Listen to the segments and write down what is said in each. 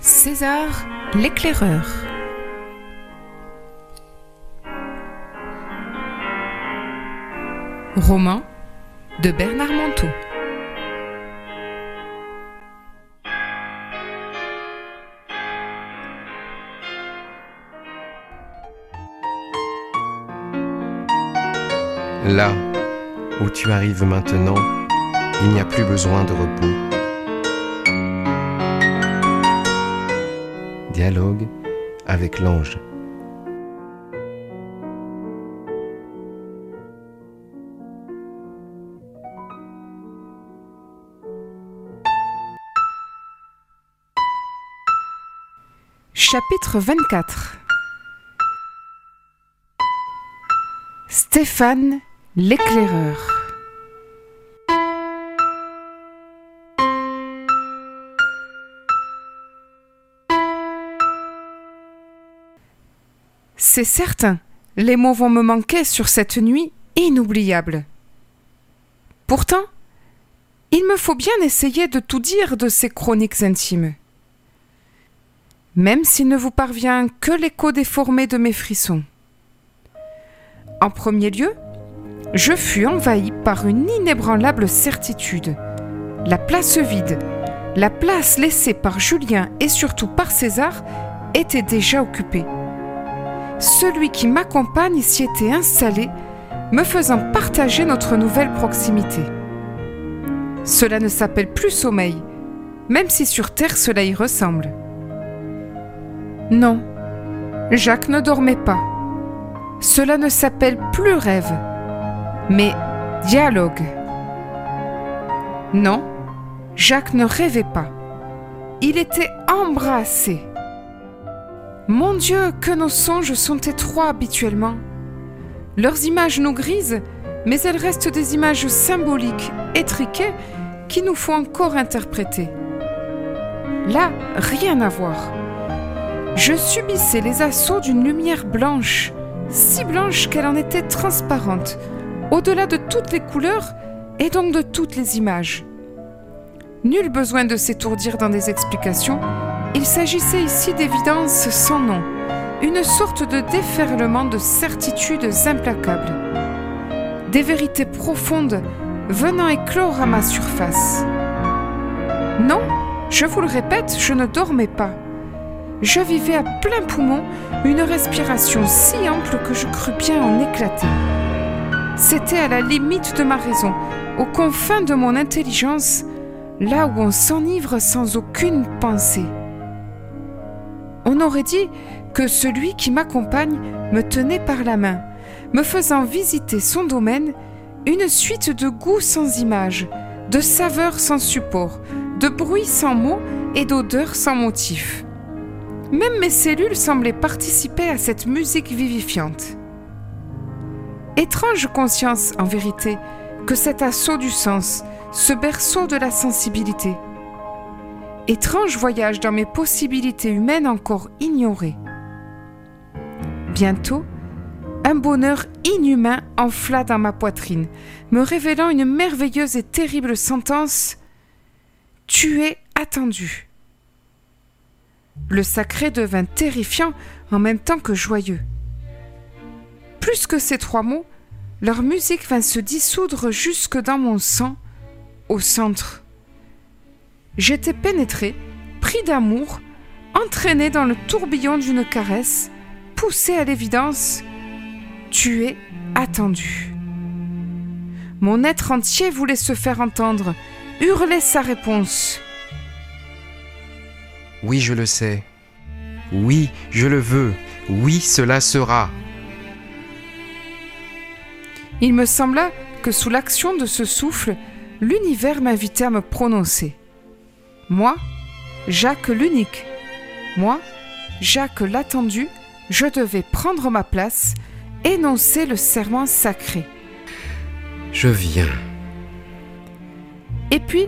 César l'éclaireur. Roman de Bernard Manteau. Là où tu arrives maintenant, il n'y a plus besoin de repos. Dialogue avec l'ange. Chapitre 24 Stéphane l'éclaireur C'est certain, les mots vont me manquer sur cette nuit inoubliable. Pourtant, il me faut bien essayer de tout dire de ces chroniques intimes. Même s'il ne vous parvient que l'écho déformé de mes frissons. En premier lieu, je fus envahi par une inébranlable certitude. La place vide, la place laissée par Julien et surtout par César était déjà occupée. Celui qui m'accompagne s'y était installé, me faisant partager notre nouvelle proximité. Cela ne s'appelle plus sommeil, même si sur Terre cela y ressemble. Non, Jacques ne dormait pas. Cela ne s'appelle plus rêve, mais dialogue. Non, Jacques ne rêvait pas. Il était embrassé. Mon Dieu, que nos songes sont étroits habituellement. Leurs images nous grisent, mais elles restent des images symboliques, étriquées, qui nous faut encore interpréter. Là, rien à voir. Je subissais les assauts d'une lumière blanche, si blanche qu'elle en était transparente, au-delà de toutes les couleurs et donc de toutes les images. Nul besoin de s'étourdir dans des explications, il s'agissait ici d'évidence sans nom, une sorte de déferlement de certitudes implacables, des vérités profondes venant éclore à ma surface. Non, je vous le répète, je ne dormais pas je vivais à plein poumon une respiration si ample que je crus bien en éclater. C'était à la limite de ma raison, aux confins de mon intelligence, là où on s'enivre sans aucune pensée. On aurait dit que celui qui m'accompagne me tenait par la main, me faisant visiter son domaine, une suite de goûts sans image, de saveurs sans support, de bruits sans mots et d'odeurs sans motif. Même mes cellules semblaient participer à cette musique vivifiante. Étrange conscience, en vérité, que cet assaut du sens, ce berceau de la sensibilité. Étrange voyage dans mes possibilités humaines encore ignorées. Bientôt, un bonheur inhumain enfla dans ma poitrine, me révélant une merveilleuse et terrible sentence Tu es attendu. Le sacré devint terrifiant en même temps que joyeux. Plus que ces trois mots, leur musique vint se dissoudre jusque dans mon sang, au centre. J'étais pénétré, pris d'amour, entraîné dans le tourbillon d'une caresse, poussé à l'évidence, tu es attendu. Mon être entier voulait se faire entendre, hurler sa réponse. Oui, je le sais. Oui, je le veux. Oui, cela sera. Il me sembla que sous l'action de ce souffle, l'univers m'invitait à me prononcer. Moi, Jacques l'unique. Moi, Jacques l'attendu, je devais prendre ma place, énoncer le serment sacré. Je viens. Et puis,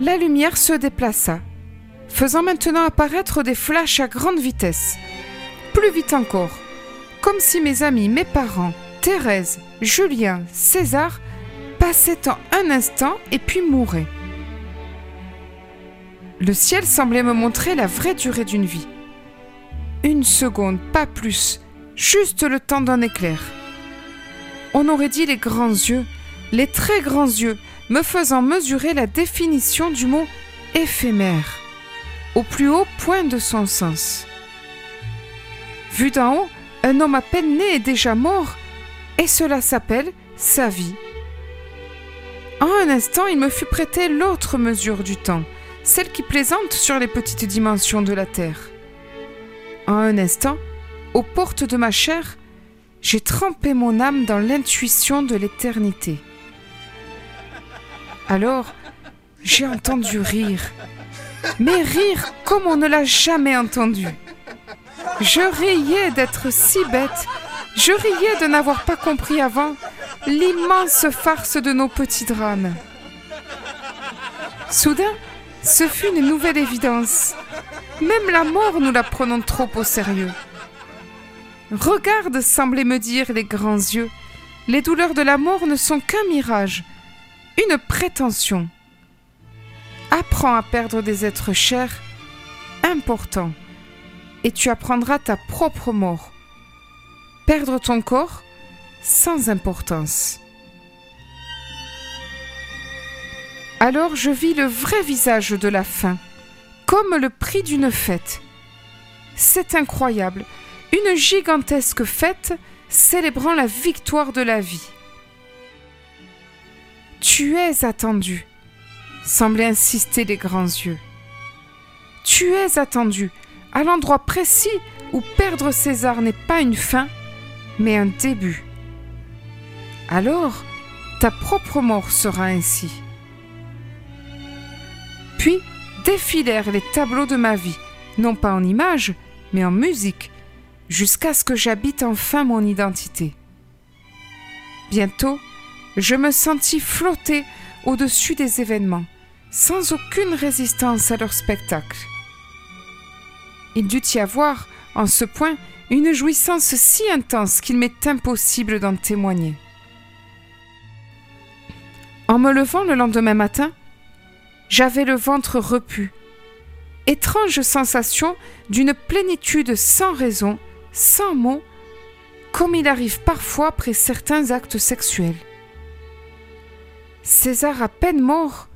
la lumière se déplaça faisant maintenant apparaître des flashs à grande vitesse. Plus vite encore, comme si mes amis, mes parents, Thérèse, Julien, César passait en un instant et puis mourait. Le ciel semblait me montrer la vraie durée d'une vie. Une seconde, pas plus, juste le temps d'un éclair. On aurait dit les grands yeux, les très grands yeux, me faisant mesurer la définition du mot éphémère, au plus haut point de son sens. Vu d'en haut, un homme à peine né est déjà mort, et cela s'appelle sa vie. En un instant, il me fut prêté l'autre mesure du temps, celle qui plaisante sur les petites dimensions de la terre. En un instant, aux portes de ma chair, j'ai trempé mon âme dans l'intuition de l'éternité. Alors, j'ai entendu rire, mais rire comme on ne l'a jamais entendu. Je riais d'être si bête, je riais de n'avoir pas compris avant l'immense farce de nos petits drames. Soudain, ce fut une nouvelle évidence. Même la mort, nous la prenons trop au sérieux. Regarde, semblaient me dire les grands yeux, les douleurs de la mort ne sont qu'un mirage, une prétention. Apprends à perdre des êtres chers, importants, et tu apprendras ta propre mort. Perdre ton corps, sans importance. Alors je vis le vrai visage de la fin, comme le prix d'une fête. C'est incroyable, une gigantesque fête célébrant la victoire de la vie. Tu es attendu, semblaient insister les grands yeux. Tu es attendu à l'endroit précis où perdre César n'est pas une fin, mais un début. Alors, ta propre mort sera ainsi. Puis défilèrent les tableaux de ma vie, non pas en images, mais en musique, jusqu'à ce que j'habite enfin mon identité. Bientôt, je me sentis flotter au-dessus des événements, sans aucune résistance à leur spectacle. Il dut y avoir, en ce point, une jouissance si intense qu'il m'est impossible d'en témoigner. En me levant le lendemain matin, j'avais le ventre repu. Étrange sensation d'une plénitude sans raison, sans mots, comme il arrive parfois après certains actes sexuels. César à peine mort,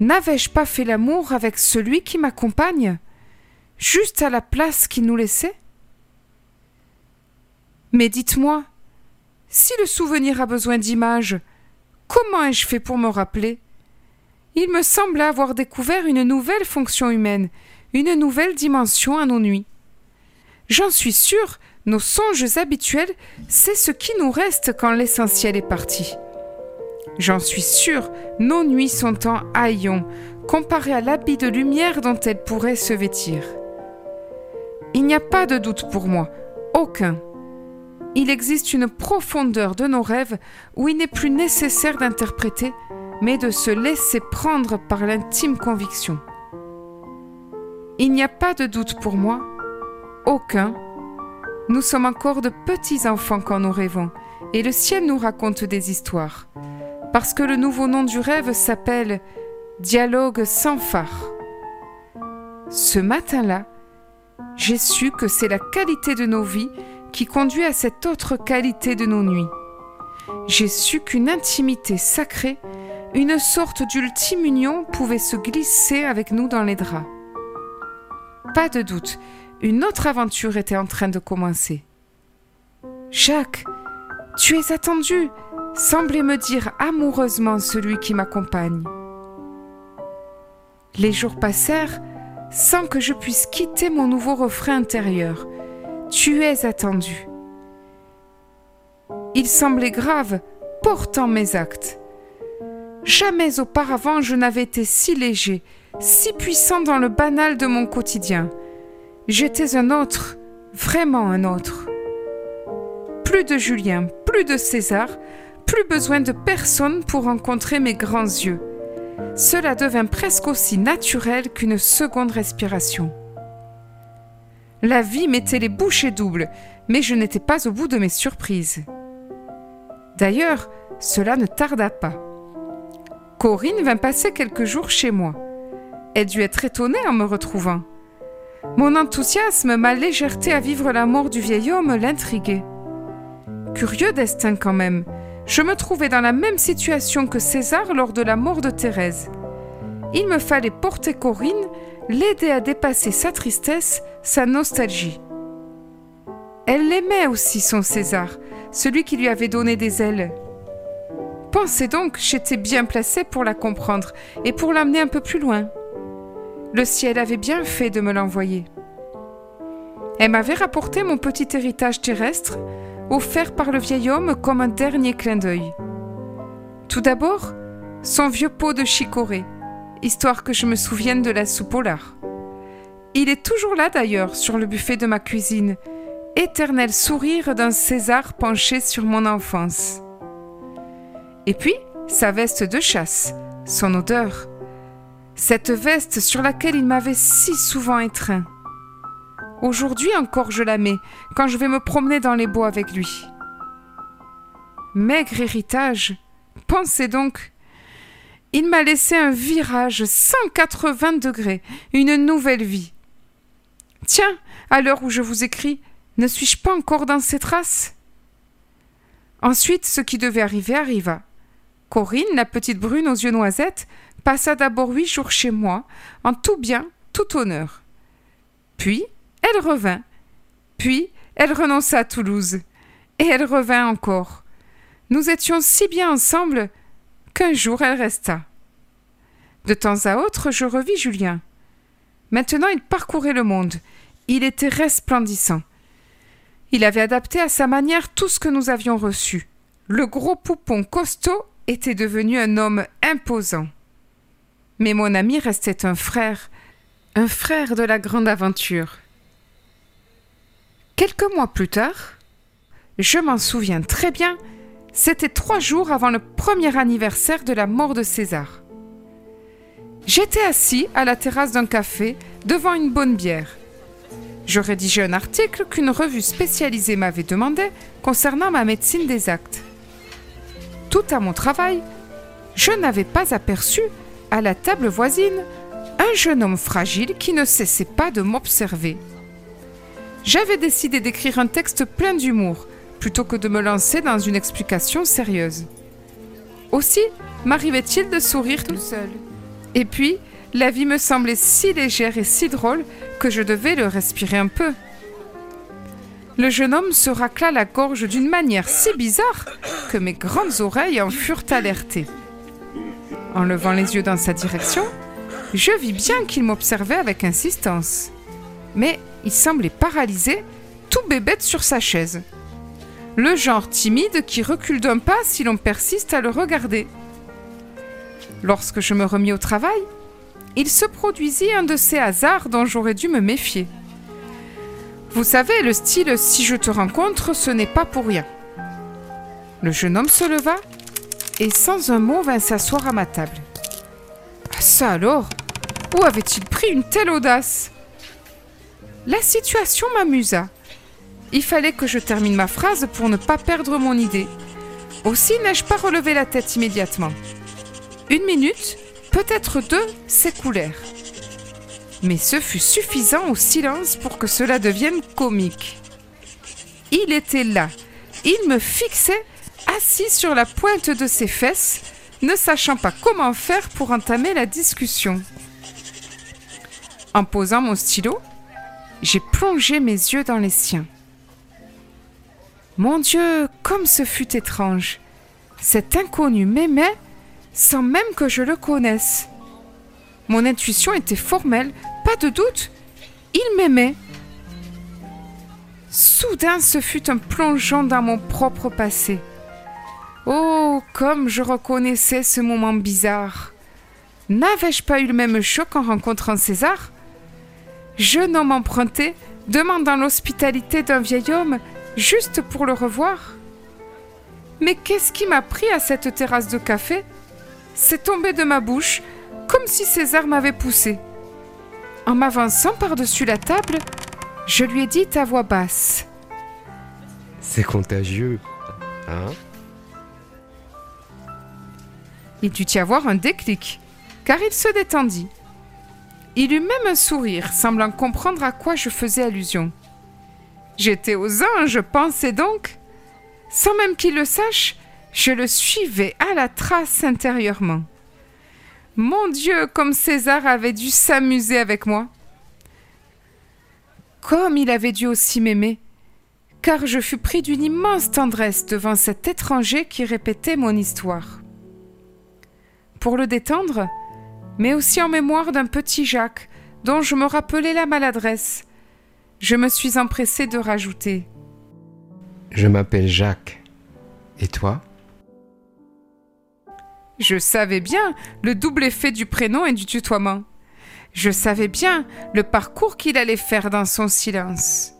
n'avais-je pas fait l'amour avec celui qui m'accompagne, juste à la place qu'il nous laissait? Mais dites-moi, si le souvenir a besoin d'images, comment ai-je fait pour me rappeler? Il me semblait avoir découvert une nouvelle fonction humaine, une nouvelle dimension à nos nuits. J'en suis sûre, nos songes habituels, c'est ce qui nous reste quand l'essentiel est parti. J'en suis sûre, nos nuits sont en haillons, comparées à l'habit de lumière dont elles pourraient se vêtir. Il n'y a pas de doute pour moi, aucun. Il existe une profondeur de nos rêves où il n'est plus nécessaire d'interpréter, mais de se laisser prendre par l'intime conviction. Il n'y a pas de doute pour moi, aucun. Nous sommes encore de petits enfants quand nous rêvons, et le ciel nous raconte des histoires, parce que le nouveau nom du rêve s'appelle Dialogue sans phare. Ce matin-là, j'ai su que c'est la qualité de nos vies qui conduit à cette autre qualité de nos nuits. J'ai su qu'une intimité sacrée une sorte d'ultime union pouvait se glisser avec nous dans les draps. Pas de doute, une autre aventure était en train de commencer. Jacques, tu es attendu, semblait me dire amoureusement celui qui m'accompagne. Les jours passèrent sans que je puisse quitter mon nouveau refrain intérieur. Tu es attendu. Il semblait grave, portant mes actes. Jamais auparavant je n'avais été si léger, si puissant dans le banal de mon quotidien. J'étais un autre, vraiment un autre. Plus de Julien, plus de César, plus besoin de personne pour rencontrer mes grands yeux. Cela devint presque aussi naturel qu'une seconde respiration. La vie mettait les bouchées doubles, mais je n'étais pas au bout de mes surprises. D'ailleurs, cela ne tarda pas. Corinne vint passer quelques jours chez moi. Elle dut être étonnée en me retrouvant. Mon enthousiasme, ma légèreté à vivre la mort du vieil homme l'intriguaient. Curieux destin quand même, je me trouvais dans la même situation que César lors de la mort de Thérèse. Il me fallait porter Corinne, l'aider à dépasser sa tristesse, sa nostalgie. Elle l'aimait aussi, son César, celui qui lui avait donné des ailes. Pensez donc, j'étais bien placée pour la comprendre et pour l'amener un peu plus loin. Le ciel avait bien fait de me l'envoyer. Elle m'avait rapporté mon petit héritage terrestre, offert par le vieil homme comme un dernier clin d'œil. Tout d'abord, son vieux pot de chicorée, histoire que je me souvienne de la soupe au lard. Il est toujours là d'ailleurs, sur le buffet de ma cuisine, éternel sourire d'un César penché sur mon enfance. Et puis, sa veste de chasse, son odeur, cette veste sur laquelle il m'avait si souvent étreint. Aujourd'hui encore je la mets quand je vais me promener dans les bois avec lui. Maigre héritage, pensez donc. Il m'a laissé un virage 180 degrés, une nouvelle vie. Tiens, à l'heure où je vous écris, ne suis-je pas encore dans ses traces? Ensuite, ce qui devait arriver arriva. Corinne, la petite brune aux yeux noisettes, passa d'abord huit jours chez moi, en tout bien, tout honneur. Puis, elle revint. Puis, elle renonça à Toulouse. Et elle revint encore. Nous étions si bien ensemble qu'un jour elle resta. De temps à autre, je revis Julien. Maintenant, il parcourait le monde. Il était resplendissant. Il avait adapté à sa manière tout ce que nous avions reçu. Le gros poupon costaud était devenu un homme imposant. Mais mon ami restait un frère, un frère de la grande aventure. Quelques mois plus tard, je m'en souviens très bien, c'était trois jours avant le premier anniversaire de la mort de César. J'étais assis à la terrasse d'un café devant une bonne bière. Je rédigeais un article qu'une revue spécialisée m'avait demandé concernant ma médecine des actes. Tout à mon travail, je n'avais pas aperçu, à la table voisine, un jeune homme fragile qui ne cessait pas de m'observer j'avais décidé d'écrire un texte plein d'humour plutôt que de me lancer dans une explication sérieuse. Aussi m'arrivait-il de sourire tout seul. Et puis, la vie me semblait si légère et si drôle que je devais le respirer un peu. Le jeune homme se racla la gorge d'une manière si bizarre que mes grandes oreilles en furent alertées. En levant les yeux dans sa direction, je vis bien qu'il m'observait avec insistance. Mais il semblait paralysé, tout bébête sur sa chaise. Le genre timide qui recule d'un pas si l'on persiste à le regarder. Lorsque je me remis au travail, il se produisit un de ces hasards dont j'aurais dû me méfier. Vous savez, le style si je te rencontre, ce n'est pas pour rien. Le jeune homme se leva et sans un mot vint s'asseoir à ma table. Ah ça alors? Où avait-il pris une telle audace? La situation m'amusa. Il fallait que je termine ma phrase pour ne pas perdre mon idée. Aussi n'ai-je pas relevé la tête immédiatement. Une minute, peut-être deux, s'écoulèrent. Mais ce fut suffisant au silence pour que cela devienne comique. Il était là. Il me fixait, assis sur la pointe de ses fesses, ne sachant pas comment faire pour entamer la discussion. En posant mon stylo, j'ai plongé mes yeux dans les siens. Mon Dieu, comme ce fut étrange. Cet inconnu m'aimait sans même que je le connaisse. Mon intuition était formelle, pas de doute. Il m'aimait. Soudain, ce fut un plongeon dans mon propre passé. Oh, comme je reconnaissais ce moment bizarre. N'avais-je pas eu le même choc en rencontrant César? Jeune homme emprunté, demandant l'hospitalité d'un vieil homme juste pour le revoir. Mais qu'est-ce qui m'a pris à cette terrasse de café? C'est tombé de ma bouche comme si César m'avait poussé. En m'avançant par-dessus la table, je lui ai dit à voix basse. C'est contagieux, hein? Il dut y avoir un déclic, car il se détendit. Il eut même un sourire, semblant comprendre à quoi je faisais allusion. J'étais aux anges, pensais donc. Sans même qu'il le sache, je le suivais à la trace intérieurement. Mon Dieu, comme César avait dû s'amuser avec moi. Comme il avait dû aussi m'aimer, car je fus pris d'une immense tendresse devant cet étranger qui répétait mon histoire. Pour le détendre, mais aussi en mémoire d'un petit Jacques dont je me rappelais la maladresse, je me suis empressé de rajouter. Je m'appelle Jacques. Et toi? Je savais bien le double effet du prénom et du tutoiement. Je savais bien le parcours qu'il allait faire dans son silence.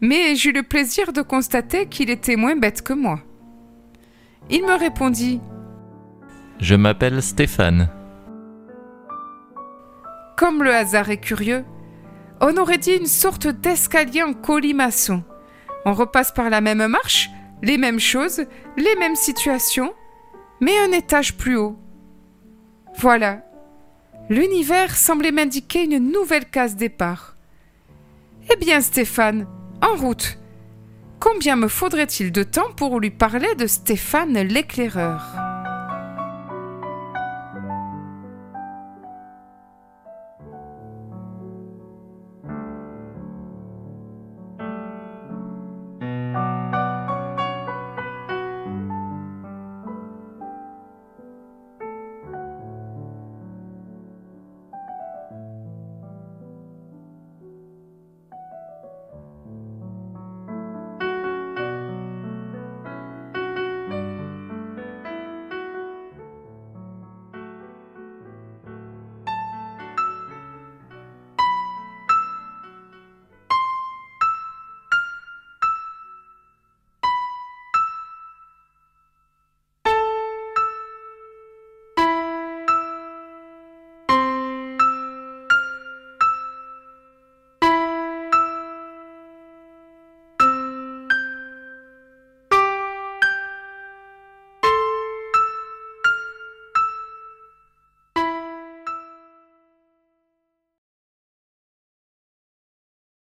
Mais j'eus le plaisir de constater qu'il était moins bête que moi. Il me répondit Je m'appelle Stéphane. Comme le hasard est curieux, on aurait dit une sorte d'escalier en colimaçon. On repasse par la même marche, les mêmes choses, les mêmes situations, mais un étage plus haut. Voilà. L'univers semblait m'indiquer une nouvelle case départ. Eh bien, Stéphane, en route. Combien me faudrait-il de temps pour lui parler de Stéphane l'éclaireur?